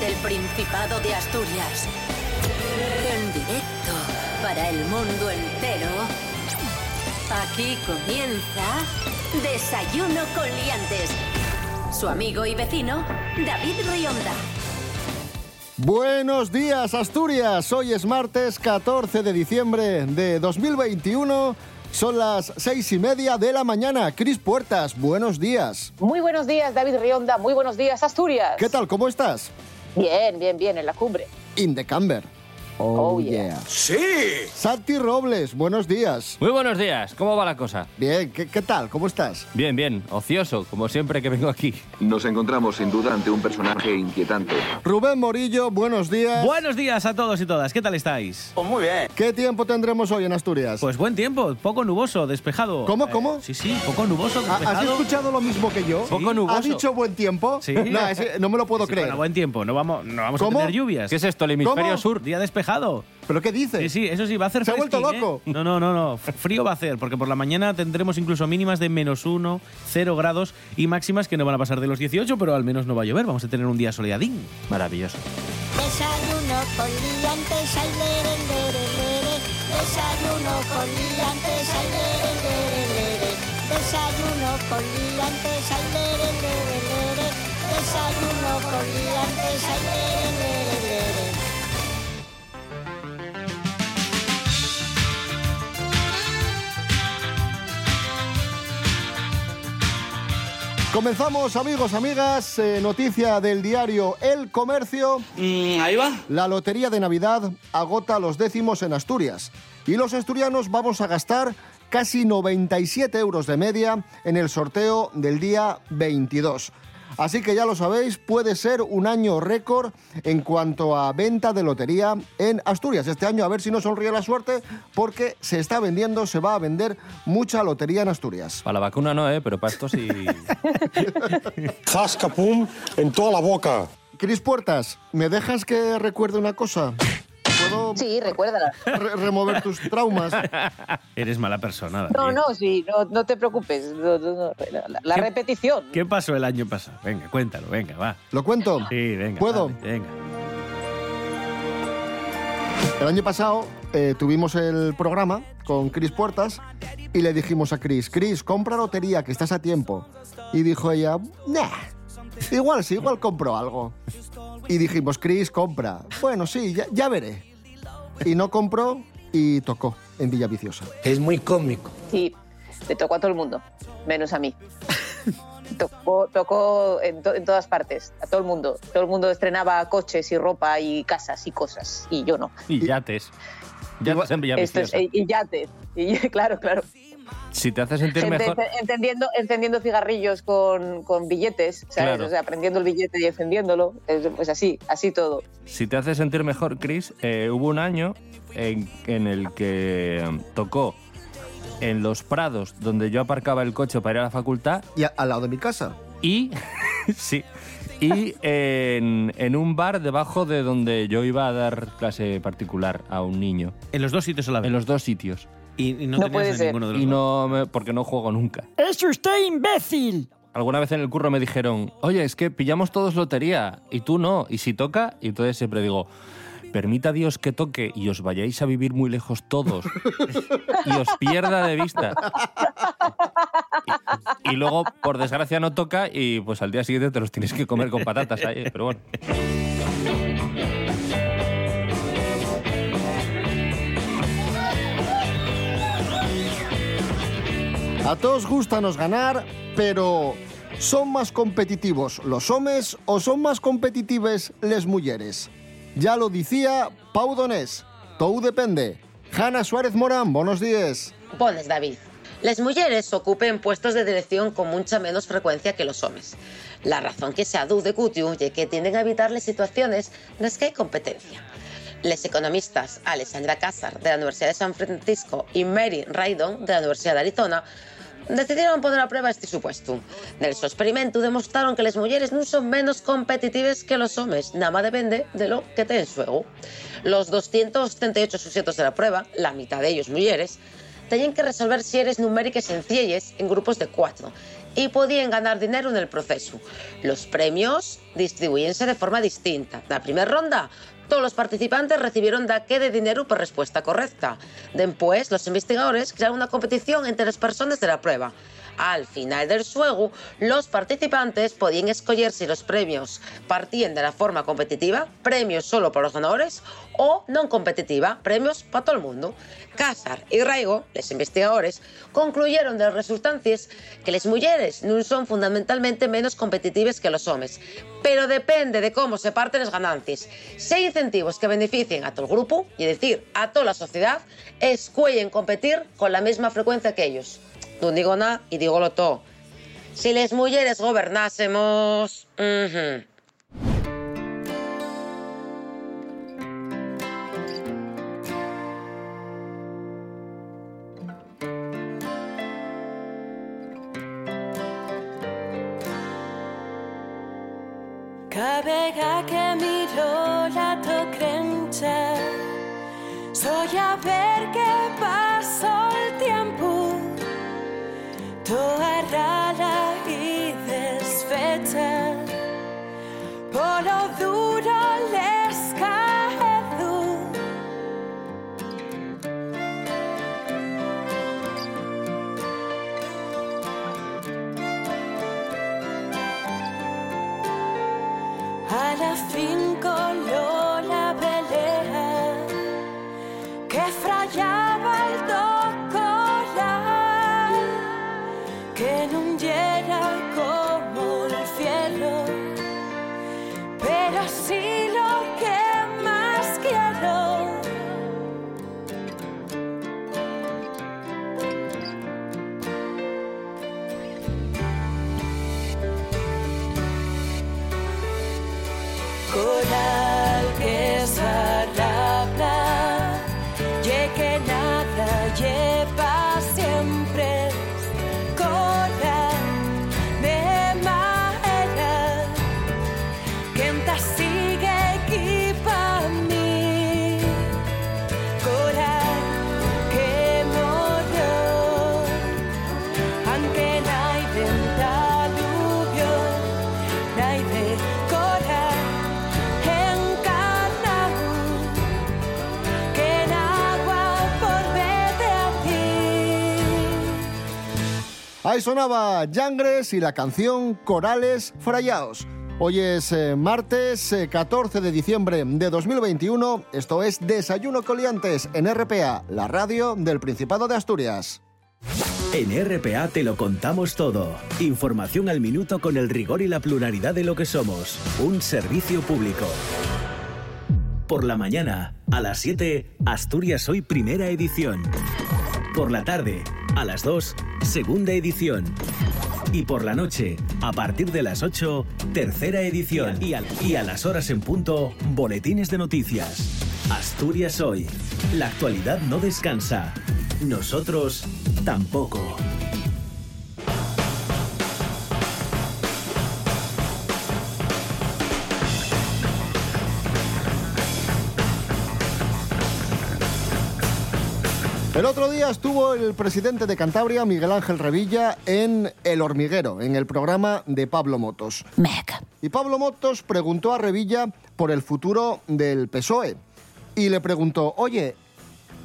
Desde el Principado de Asturias. En directo para el mundo entero. Aquí comienza Desayuno con Liantes. Su amigo y vecino, David Rionda. Buenos días Asturias, hoy es martes 14 de diciembre de 2021, son las seis y media de la mañana. Cris Puertas, buenos días. Muy buenos días David Rionda, muy buenos días Asturias. ¿Qué tal, cómo estás? Bien, bien, bien, en la cumbre. In the camber. Oh, yeah. ¡Sí! Santi Robles, buenos días. Muy buenos días, ¿cómo va la cosa? Bien, ¿qué, qué tal? ¿Cómo estás? Bien, bien, ocioso, como siempre que vengo aquí. Nos encontramos sin duda ante un personaje inquietante. Rubén Morillo, buenos días. Buenos días a todos y todas, ¿qué tal estáis? Pues muy bien. ¿Qué tiempo tendremos hoy en Asturias? Pues buen tiempo, poco nuboso, despejado. ¿Cómo, Eh, cómo? sí, sí, poco nuboso, ¿Ha- despejado. ¿Has escuchado lo mismo que yo? Poco nuboso. ¿Ha dicho buen tiempo? Sí. No, no me lo puedo Sí, creer. Bueno, buen tiempo, no vamos, no vamos ¿Cómo? a tener lluvias. ¿Qué es esto, el hemisferio ¿Cómo? sur? Día despejado. ¿Pero qué dices? Sí, sí, eso sí, va a hacer Se ha vuelto loco. ¿eh? No, no, no, no. Frío va a hacer, porque por la mañana tendremos incluso mínimas de menos uno, cero grados y máximas que no van a pasar de los 18, pero al menos no va a llover. Vamos a tener un día soleadín. Maravilloso. Desayuno con liantes, ay, lere, lere, lere. Desayuno con liantes, ay, lere, lere, lere. Desayuno con liantes, ay, lere, lere, lere. Desayuno con liantes, ay, lere, lere, lere. Comenzamos, amigos, amigas. eh, noticia del diario El Comercio. Mm, ahí va. La lotería de Navidad agota los décimos en Asturias. Y los asturianos vamos a gastar casi 97 euros de media en el sorteo del día 22. Así que ya lo sabéis, puede ser un año récord en cuanto a venta de lotería en Asturias. Este año a ver si no sonríe la suerte porque se está vendiendo, se va a vender mucha lotería en Asturias. Para la vacuna no, ¿eh? Pero para esto sí. Jascapum en toda la boca. Cris Puertas, ¿me dejas que recuerde una cosa? ¿Puedo Sí, recuérdala. re- remover tus traumas? Eres mala persona. No, David. no, sí, no, no te preocupes. no, no, no, la la ¿Qué- repetición. ¿Qué pasó el año pasado? Venga, cuéntalo, venga, va. ¿Lo cuento? Sí, venga. ¿Puedo? dale, venga. El año pasado eh, tuvimos el programa con Cris Puertas y le dijimos a Cris, Cris, compra lotería, que estás a tiempo. Y dijo ella, nah, igual sí, igual compro algo. Y dijimos, Cris, compra. Bueno, sí, ya, ya veré. Y no compró y tocó en Villaviciosa. Es muy cómico. Sí, le tocó a todo el mundo, menos a mí. Tocó, tocó en, to- en todas partes, a todo el mundo. Todo el mundo estrenaba coches y ropa y casas y cosas, y yo no. Y yates. Yates en es, y, y yates. Y, claro, claro. Si te hace sentir Gente mejor... ence- encendiendo, cigarrillos con, con billetes, ¿sabes? Claro. O sea, prendiendo el billete y encendiéndolo. Es, pues así, así todo. Si te hace sentir mejor, Chris, eh, hubo un año en, en el que tocó en los prados donde yo aparcaba el coche para ir a la facultad Y a- al lado de mi casa. y sí y en, en un bar debajo de donde yo iba a dar clase particular a un niño En los dos sitios a la vez. en los dos sitios Y, y no, No tenías puede ser. ninguno de los y dos. no me- porque no juego nunca ¡Es usted imbécil! alguna vez en el curro me dijeron oye es que pillamos todos lotería y tú no y si toca y entonces siempre digo Permita Dios que toque y os vayáis a vivir muy lejos todos y os pierda de vista. Y, y luego, por desgracia, no toca y pues al día siguiente te los tienes que comer con patatas ahí. Pero bueno. A todos gustanos ganar, pero ¿son más competitivos los hombres o son más competitives les mujeres? Ya lo decía Pau Donés. Todo depende. Hanna Suárez Morán, buenos días. Pones, David. Las mujeres ocupen puestos de dirección con mucha menos frecuencia que los hombres. La razón que se aduce cutiu es que tienden a evitar las situaciones en las que hay competencia. Les economistas Alessandra Casar de la Universidad de San Francisco y Mary Raidon de la Universidad de Arizona decidieron poner a prueba este supuesto. Del su experimento demostraron que las mujeres no son menos competitivas que los hombres, nada más depende de lo que te en juego. Los 238 sujetos de la prueba, la mitad de ellos mujeres, tenían que resolver series numéricas sencillas en grupos de cuatro y podían ganar dinero en el proceso. Los premios distribuíense de forma distinta. La primera ronda todos los participantes recibieron daque de dinero por respuesta correcta. Después, los investigadores crearon una competición entre las personas de la prueba. Al final del juego, los participantes podían escoger si los premios partían de la forma competitiva, premios solo para los ganadores, o no competitiva, premios para todo el mundo. Cázar y Raigo, los investigadores, concluyeron de las resultancias que las mujeres no son fundamentalmente menos competitivas que los hombres, pero depende de cómo se parten las ganancias. Hay incentivos que beneficien a todo el grupo, es decir, a toda la sociedad, escuellen competir con la misma frecuencia que ellos. No digo nada y digo lo todo. Si las mujeres gobernásemos... ujú. Cada A Sonaba Yangres y la canción Corales Frayaos. Hoy es eh, martes eh, 14 de diciembre de 2021. Esto es Desayuno Coliantes en RPA, la radio del Principado de Asturias. En RPA te lo contamos todo. Información al minuto con el rigor y la pluralidad de lo que somos. Un servicio público. Por la mañana, a las 7, Asturias Hoy Primera Edición. Por la tarde, a las 2, Segunda Edición. Y por la noche, a partir de las 8, Tercera Edición. Y a, y a las horas en punto, Boletines de Noticias. Asturias Hoy. La actualidad no descansa. Nosotros tampoco. El otro día estuvo el presidente de Cantabria, Miguel Ángel Revilla, en El Hormiguero, en el programa de Pablo Motos. Y Pablo Motos preguntó a Revilla por el futuro del PSOE. Y le preguntó, oye,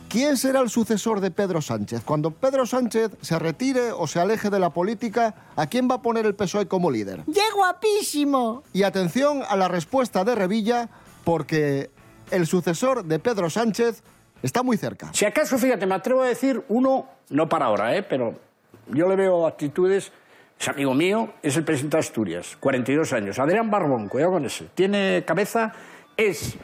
¿quién será el sucesor de Pedro Sánchez? Cuando Pedro Sánchez se retire o se aleje de la política, ¿a quién va a poner el PSOE como líder? ¡Qué guapísimo! Y atención a la respuesta de Revilla, porque el sucesor de Pedro Sánchez está muy cerca. Si acaso, fíjate, me atrevo a decir uno, no para ahora, ¿eh? pero yo le veo actitudes, es amigo mío, es el presidente de Asturias, 42 años, Adrián Barbón, cuidado con ese, tiene cabeza, es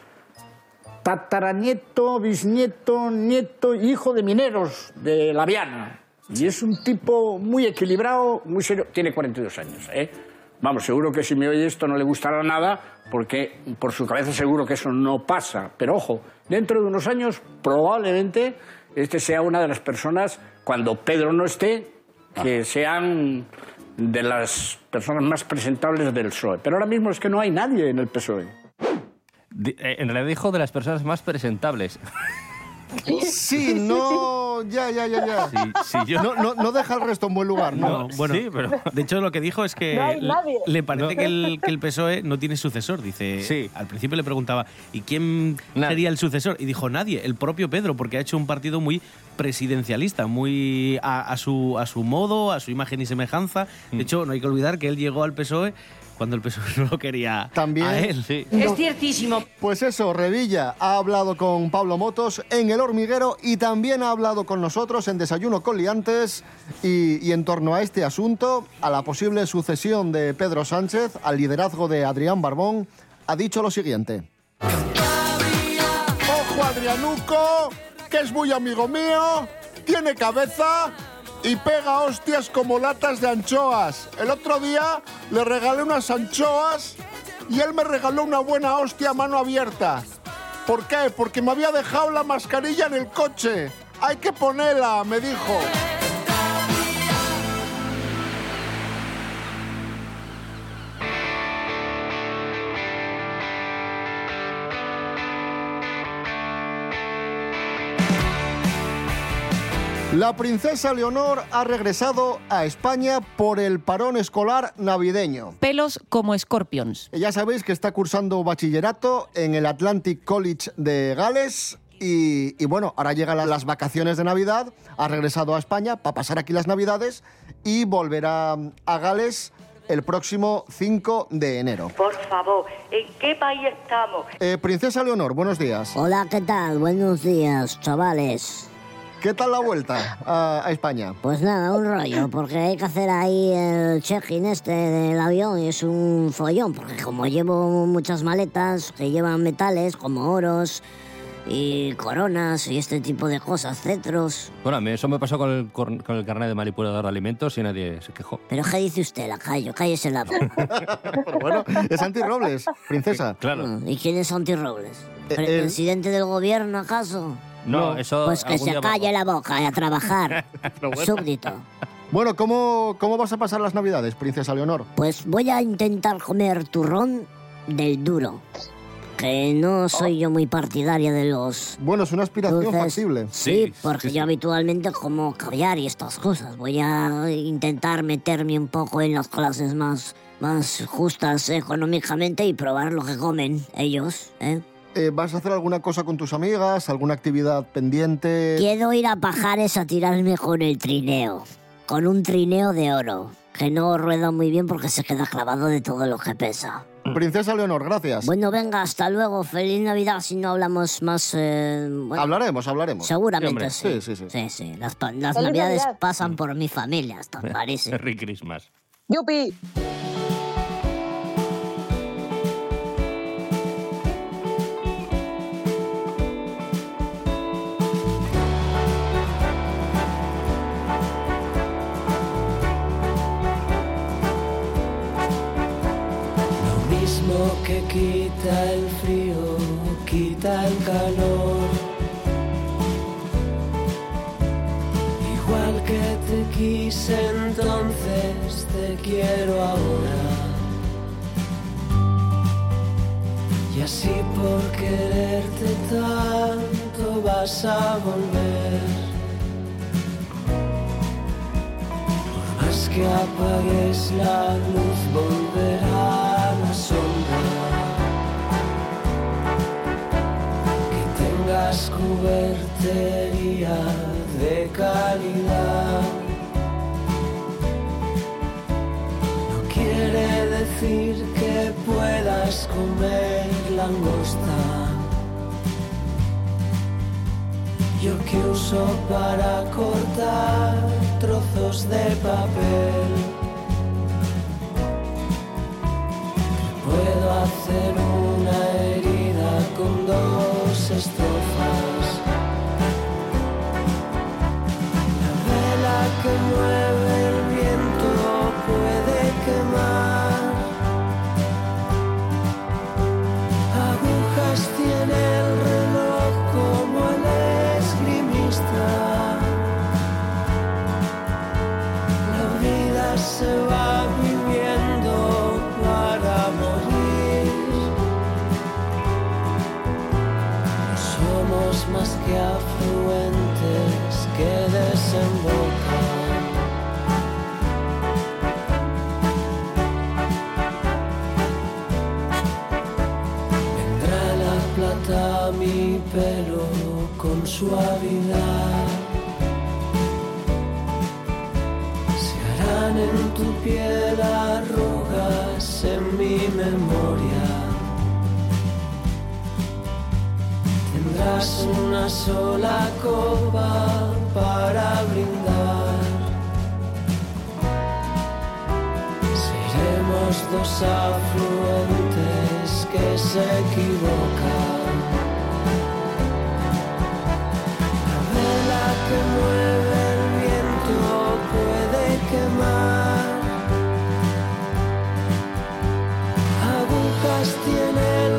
tataranieto, bisnieto, nieto, hijo de mineros de La Viana. Y es un tipo muy equilibrado, muy serio, tiene 42 años, ¿eh? Vamos, seguro que si me oye esto no le gustará nada, porque por su cabeza seguro que eso no pasa. Pero ojo, dentro de unos años probablemente este sea una de las personas, cuando Pedro no esté, que sean de las personas más presentables del PSOE. Pero ahora mismo es que no hay nadie en el PSOE. Eh, En realidad dijo de las personas más presentables. Sí, no pero ya, ya, ya, ya. Sí, sí, yo- No, no, no deja el resto en buen lugar, ¿no? No, bueno, de hecho lo que dijo es que No hay le- nadie. le parece No. que, el, que el PSOE no tiene sucesor. Dice, al principio le preguntaba, ¿y quién sería el sucesor? Y dijo, nadie, el propio Pedro, porque ha hecho un partido muy presidencialista, muy a, a su, a su modo, a su imagen y semejanza. Mm. De hecho, no hay que olvidar que él llegó al PSOE cuando el PSOE no lo quería También. a él. Es ciertísimo. Pues eso, Revilla ha hablado con Pablo Motos en El Hormiguero y también ha hablado con nosotros en Desayuno con Liantes y, y en torno a este asunto, a la posible sucesión de Pedro Sánchez al liderazgo de Adrián Barbón, ha dicho lo siguiente. Ojo Adrianuco, que es muy amigo mío, tiene cabeza y pega hostias como latas de anchoas. El otro día le regalé unas anchoas y él me regaló una buena hostia a mano abierta. ¿Por qué? Porque me había dejado la mascarilla en el coche. Hay que ponerla, me dijo. La princesa Leonor ha regresado a España por el parón escolar navideño. Pelos como escorpions. Ya sabéis que está cursando bachillerato en el Atlantic College de Gales. Y, y bueno, ahora llegan la- las vacaciones de Navidad, ha regresado a España para pasar aquí las Navidades y volverá a Gales el próximo 5 de enero. Por favor, ¿en qué país estamos? Eh, princesa Leonor, buenos días. Hola, ¿qué tal? Buenos días, chavales. ¿Qué tal la vuelta a, a España? Pues nada, un rollo, porque hay que hacer ahí el check-in este del avión y es un follón, porque como llevo muchas maletas que llevan metales como oros y coronas y este tipo de cosas, cetros. Bueno, a mí eso me pasó con el, con el carnet de manipulador de alimentos y nadie se quejó. Pero ¿qué dice usted, lacayo? Cállese la boca. bueno, es Santi Robles, princesa. Claro. ¿Y quién es Santi Robles? Eh, ¿Pre- él- ¿Presidente del gobierno, acaso? No, eso Pues que algún se día calle la boca y a trabajar. bueno. Súbdito. Bueno, ¿cómo, ¿cómo vas a pasar las Navidades, princesa Leonor? Pues voy a intentar comer turrón del duro. Que no soy yo muy partidaria de los. Bueno, es una aspiración dulces. factible. Sí, porque yo habitualmente como caviar y estas cosas. Voy a intentar meterme un poco en las clases más, más justas económicamente y probar lo que comen ellos, ¿eh? Eh, ¿Vas a hacer alguna cosa con tus amigas? ¿Alguna actividad pendiente? Quiero ir a Pajares a tirarme con el trineo. Con un trineo de oro. Que no rueda muy bien porque se queda clavado de todo lo que pesa. Princesa Leonor, gracias. Bueno, venga, hasta luego. Feliz Navidad si no hablamos más. eh, bueno, Hablaremos, hablaremos. Seguramente Sí, hombre. sí. Sí, sí, sí. Las, las Navidades Navidad. pasan por mi familia, hasta parece. Merry Christmas. ¡Yupi! Quita el frío, quita el calor. Igual que te quise entonces, te quiero ahora. Y así por quererte tanto vas a volver. Por más que apagues la luz, volverá tengas cubertería de calidad. No quiere decir que puedas comer langosta. Yo que uso para cortar trozos de papel. Puedo hacer una vela más que afluentes que desembocan. Vendrá la plata a mi pelo con suavidad. Se harán en tu piel arrugas en mi memoria. Tendrás una sola copa para brindar. Seremos dos afluentes que se equivocan. La vela que mueve el viento puede quemar. Agujas tiene el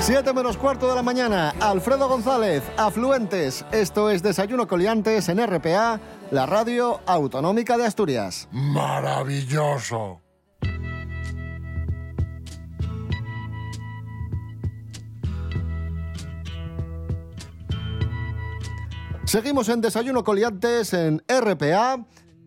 7 menos cuarto de la mañana, Alfredo González, Afluentes. Esto es Desayuno Coliantes en RPA, la radio autonómica de Asturias. Maravilloso. Seguimos en Desayuno Coliantes en RPA.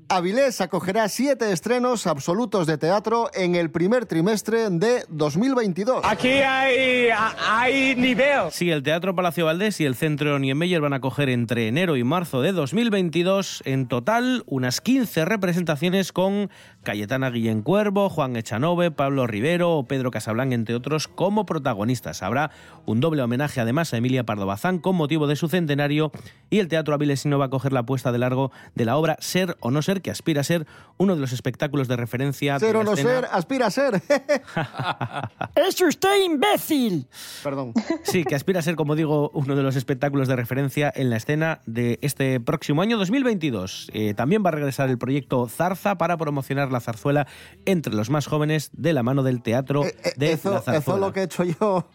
Avilés acogerá siete estrenos absolutos de teatro en el primer trimestre de 2022. Aquí hay, hay nivel. Sí, el Teatro Palacio Valdés y el Centro Niemeyer van a acoger entre enero y marzo de 2022 en total unas 15 representaciones con Cayetana Guillén Cuervo, Juan Echanove, Pablo Rivero o Pedro Casablanca, entre otros, como protagonistas. Habrá un doble homenaje además a Emilia Pardo Bazán con motivo de su centenario y el Teatro Avilesino va a coger la puesta de largo de la obra Ser o no ser, que aspira a ser uno de los espectáculos de referencia. de Ser la o no escena- ser, aspira a ser. ¡Es usted imbécil! Perdón. Sí, que aspira a ser, como digo, uno de los espectáculos de referencia en la escena de este próximo año 2022. Eh, también va a regresar el proyecto Zarza para promocionar la zarzuela entre los más jóvenes de la mano del teatro de eso, la eso es zarzuela. lo que he hecho yo.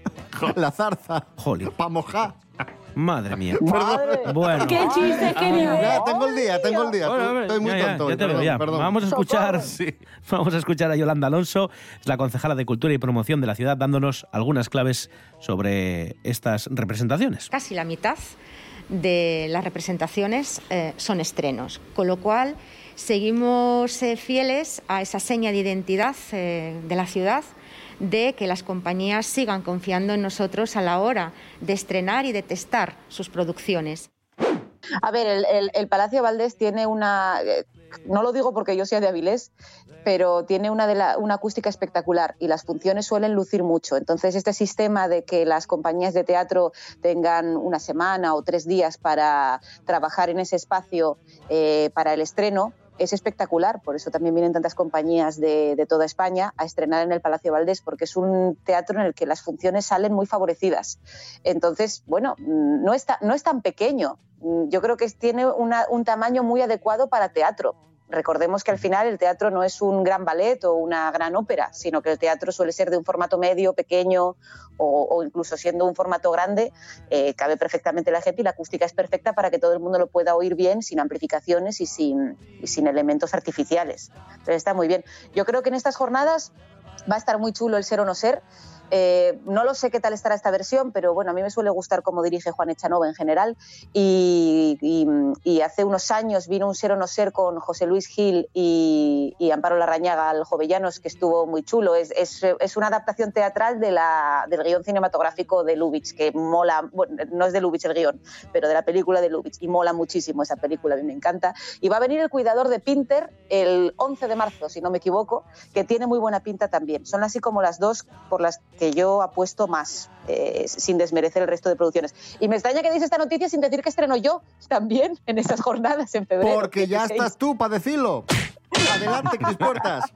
la zarza. Jolín. Pa' mojar. Madre mía. Perdón. Bueno. Qué chiste, qué nivel. Ya, tengo el día, tengo el día. Bueno, Estoy muy ya, tonto. ya te perdón, veo, ya. perdón. Vamos a escuchar, vamos a escuchar a Yolanda Alonso, es la concejala de Cultura y Promoción de la ciudad, dándonos algunas claves sobre estas representaciones. Casi la mitad de las representaciones eh, son estrenos, con lo cual seguimos eh, fieles a esa seña de identidad eh, de la ciudad de que las compañías sigan confiando en nosotros a la hora de estrenar y de testar sus producciones. A ver, el, Palacio Valdés tiene una, eh, no lo digo porque yo sea de Avilés, pero tiene una, de una acústica espectacular y las funciones suelen lucir mucho. Entonces, este sistema de que las compañías de teatro tengan una semana o tres días para trabajar en ese espacio eh, para el estreno, es espectacular, por eso también vienen tantas compañías de, de toda España a estrenar en el Palacio Valdés, porque es un teatro en el que las funciones salen muy favorecidas. Entonces, bueno, no, está, no es tan pequeño. Yo creo que tiene una- un tamaño muy adecuado para teatro. Recordemos que al final el teatro no es un gran ballet o una gran ópera, sino que el teatro suele ser de un formato medio, pequeño o, incluso siendo un formato grande, eh, cabe perfectamente la gente y la acústica es perfecta para que todo el mundo lo pueda oír bien, sin amplificaciones y sin, y sin elementos artificiales. Pero está muy bien. Yo creo que en estas jornadas va a estar muy chulo el ser o no ser. Eh, no lo sé qué tal estará esta versión, pero bueno, a mí me suele gustar cómo dirige Juan Echanova en general. Y, hace unos años vino un ser o no ser con José Luis Gil y, Amparo Larrañaga al Jovellanos, que estuvo muy chulo. Es, una adaptación teatral del guion cinematográfico de Lubitsch, que mola, bueno, no es de Lubitsch el guion, pero de la película de Lubitsch, y mola muchísimo esa película, a mí me encanta. Y va a venir el cuidador de Pinter el 11 de marzo, si no me equivoco, que tiene muy buena pinta también. Son así como las dos por las que yo apuesto más, eh, sin desmerecer el resto de producciones. Y me extraña que deis esta noticia sin decir que estreno yo también en estas jornadas en febrero. Porque ya 16. estás tú para decirlo. Adelante, Cris Puertas.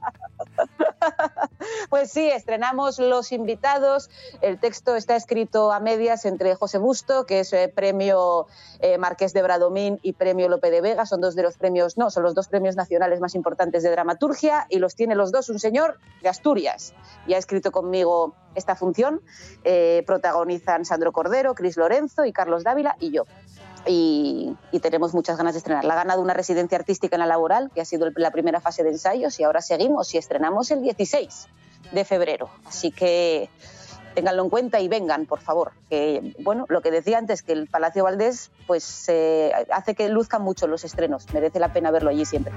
Pues sí, estrenamos Los Invitados. El texto está escrito a medias entre José Busto, que es eh, premio eh, Marqués de Bradomín, y premio Lope de Vega. Son dos de los premios, no, son los dos premios nacionales más importantes de dramaturgia y los tiene los dos un señor de Asturias. Y ha escrito conmigo esta función. Eh, protagonizan Sandro Cordero, Cris Lorenzo y Carlos Dávila y yo. Y, tenemos muchas ganas de estrenar. La ha ganado una residencia artística en la laboral, que ha sido la primera fase de ensayos, y ahora seguimos y estrenamos el 16 de febrero. Así que ténganlo en cuenta y vengan, por favor. Que, bueno, lo que decía antes, que el Palacio Valdés pues, eh, hace que luzcan mucho los estrenos. Merece la pena verlo allí siempre.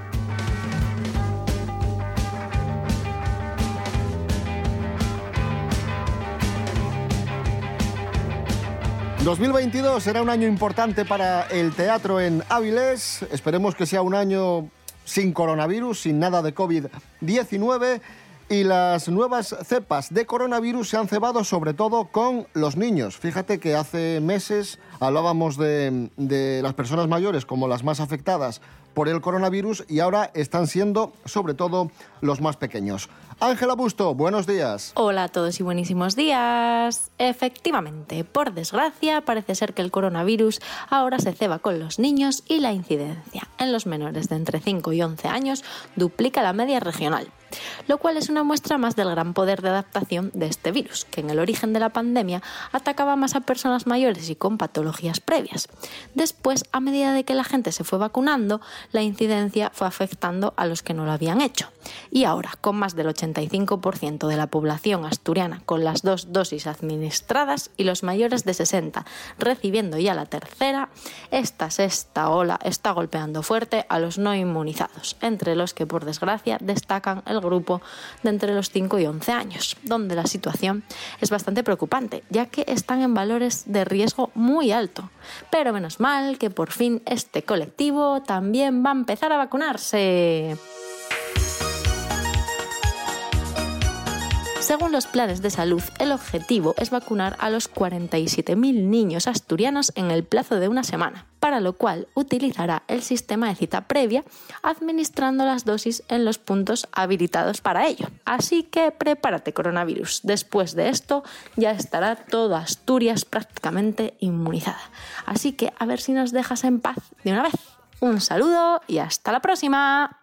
2022 será un año importante para el teatro en Áviles. Esperemos que sea un año sin coronavirus, sin nada de COVID-19 y las nuevas cepas de coronavirus se han cebado sobre todo con los niños. Fíjate que hace meses hablábamos de, de, las personas mayores como las más afectadas por el coronavirus y ahora están siendo sobre todo los más pequeños. Ángela Busto, buenos días. Hola a todos y buenísimos días. Efectivamente, por desgracia, parece ser que el coronavirus ahora se ceba con los niños y la incidencia en los menores de entre 5 y 11 años duplica la media regional lo cual es una muestra más del gran poder de adaptación de este virus, que en el origen de la pandemia atacaba más a personas mayores y con patologías previas. Después, a medida de que la gente se fue vacunando, la incidencia fue afectando a los que no lo habían hecho. Y ahora, con más del 85% de la población asturiana con las dos dosis administradas y los mayores de 60 recibiendo ya la tercera, esta sexta ola está golpeando fuerte a los no inmunizados, entre los que por desgracia destacan el grupo de entre los 5 y 11 años, donde la situación es bastante preocupante, ya que están en valores de riesgo muy alto. Pero menos mal que por fin este colectivo también va a empezar a vacunarse. Según los planes de salud, el objetivo es vacunar a los 47.000 niños asturianos en el plazo de una semana, para lo cual utilizará el sistema de cita previa, administrando las dosis en los puntos habilitados para ello. Así que prepárate coronavirus. Después de esto ya estará toda Asturias prácticamente inmunizada. Así que a ver si nos dejas en paz de una vez. Un saludo y hasta la próxima.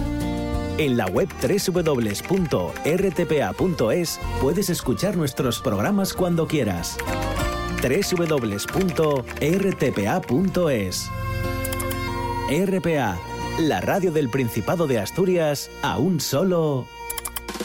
En la web www.rtpa.es puedes escuchar nuestros programas cuando quieras. www.rtpa.es RPA, la radio del Principado de Asturias, a un solo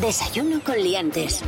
Desayuno con liantes.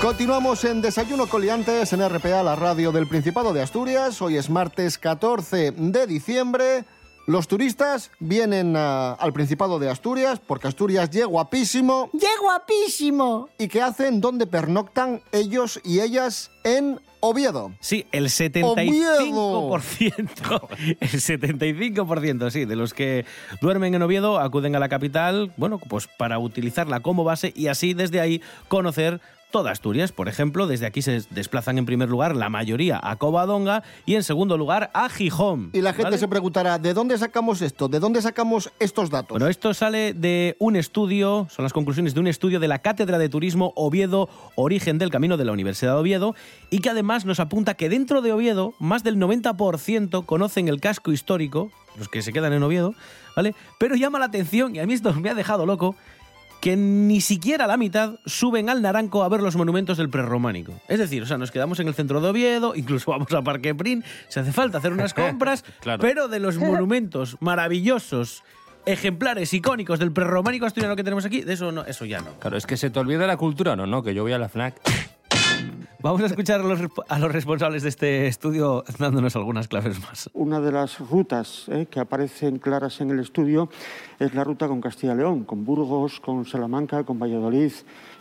Continuamos en Desayuno con liantes en RPA, la radio del Principado de Asturias. Hoy es martes 14 de diciembre. Los turistas vienen a- al Principado de Asturias porque Asturias llega guapísimo. ¡Qué guapísimo! ¿Y qué hacen? ¿Dónde pernoctan ellos y ellas? En Oviedo. Sí, el 75%. El 75%, sí, de los que duermen en Oviedo acuden a la capital, bueno, pues para utilizarla como base y así desde ahí conocer toda Asturias. Por ejemplo, desde aquí se desplazan en primer lugar la mayoría a Covadonga y en segundo lugar a Gijón. Y la gente ¿vale? se preguntará, ¿de dónde sacamos esto? ¿De dónde sacamos estos datos? Bueno, esto sale de un estudio, son las conclusiones de un estudio de la Cátedra de Turismo Oviedo, Origen del Camino de la Universidad de Oviedo, y que además nos apunta que dentro de Oviedo, más del 90% conocen el casco histórico, los que se quedan en Oviedo, ¿vale? Pero llama la atención, y a mí esto me ha dejado loco, que ni siquiera la mitad suben al Naranco a ver los monumentos del prerrománico. Es decir, o sea, nos quedamos en el centro de Oviedo, incluso vamos a Parque Prin, se hace falta hacer unas compras, Claro. pero de los monumentos maravillosos, ejemplares icónicos del prerrománico asturiano que tenemos aquí, de eso no, eso ya no. Claro, es que se te olvida la cultura, ¿no? No, que yo voy a la FNAC. Vamos a escuchar a los, a los responsables de este estudio dándonos algunas claves más. Una de las rutas eh, que aparecen claras en el estudio es la ruta con Castilla y León, con Burgos, con Salamanca, con Valladolid,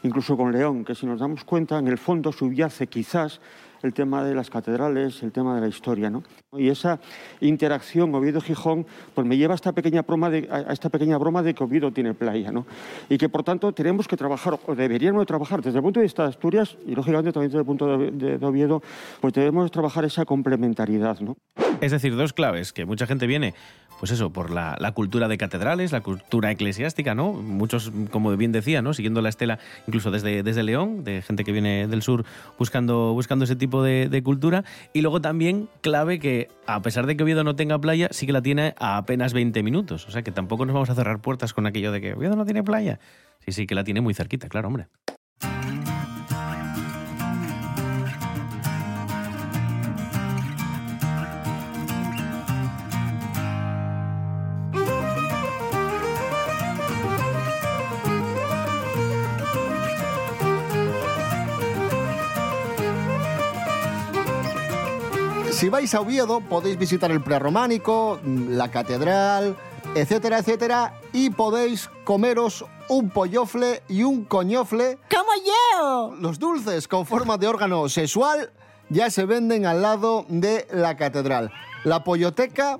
incluso con León, que si nos damos cuenta, en el fondo subyace quizás el tema de las catedrales, el tema de la historia. ¿no? Y esa interacción Oviedo-Gijón pues me lleva a esta, pequeña broma de, a esta pequeña broma de que Oviedo tiene playa. ¿no? Y que por tanto tenemos que trabajar, o deberíamos de trabajar desde el punto de vista de Asturias y lógicamente también desde el punto de, de- de Oviedo, pues debemos trabajar esa complementariedad. ¿no? Es decir, dos claves, que mucha gente viene, pues eso, por la, cultura de catedrales, la cultura eclesiástica, ¿no? Muchos, como bien decía, ¿no? Siguiendo la estela, incluso desde, desde León, de gente que viene del sur buscando, buscando ese tipo de, de cultura. Y luego también, clave que, a pesar de que Oviedo no tenga playa, sí que la tiene a apenas 20 minutos. O sea que tampoco nos vamos a cerrar puertas con aquello de que Oviedo no tiene playa. Sí, sí, que la tiene muy cerquita, claro, hombre. Vais a Oviedo, podéis visitar el prerrománico, la catedral, etcétera, etcétera, y podéis comeros un pollofle y un coñofle. ¡Como yo! Los dulces con forma de órgano sexual ya se venden al lado de la catedral. La polloteca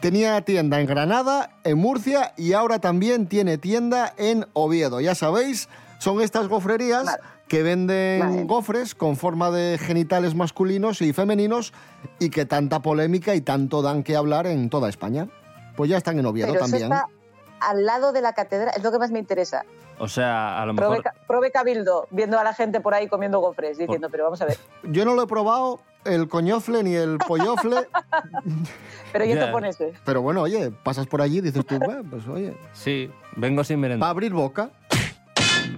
tenía tienda en Granada, en Murcia y ahora también tiene tienda en Oviedo. Ya sabéis, son estas gofrerías que venden gofres con forma de genitales masculinos y femeninos y que tanta polémica y tanto dan que hablar en toda España. Pues ya están en Oviedo Pero eso también. está al lado de la catedral, es lo que más me interesa. O sea, a lo Prove, mejor... prove cabildo, viendo a la gente por ahí comiendo gofres, diciendo, pero vamos a ver. Yo no lo he probado, el coñofle ni el pollofle, Pero ¿y Ya. esto pones? pero bueno, oye, pasas por allí y dices tú, "Bueno, pues oye, Sí, vengo sin merendar. para abrir boca.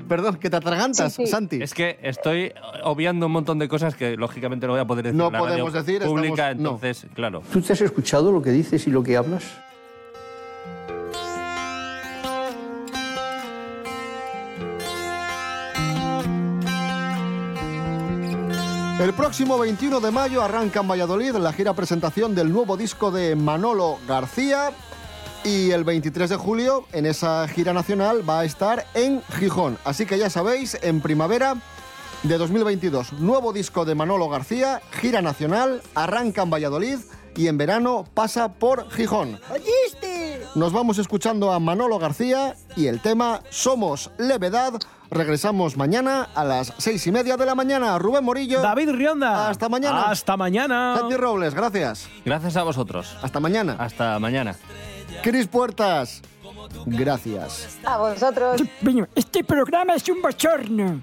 Perdón, que te atragantas, Sí, sí. Santi. Es que estoy obviando un montón de cosas que lógicamente no voy a poder decir No en la radio podemos decir, pública, estamos- no. entonces, claro. ¿Tú te has escuchado lo que dices y lo que hablas? El próximo 21 de mayo arranca en Valladolid la gira presentación del nuevo disco de Manolo García y el 23 de julio en esa gira nacional va a estar en Gijón. Así que ya sabéis, en primavera de 2022, nuevo disco de Manolo García, gira nacional, arranca en Valladolid y en verano pasa por Gijón. ¿Oíste? Nos vamos escuchando a Manolo García y el tema Somos Levedad. Regresamos mañana a las seis y media de la mañana. Rubén Morillo. David Rionda. Hasta mañana. Hasta mañana. Santi Robles, gracias. Gracias a vosotros. Hasta mañana. Hasta mañana. Cris Puertas. Gracias. A vosotros. Este programa es un bochorno.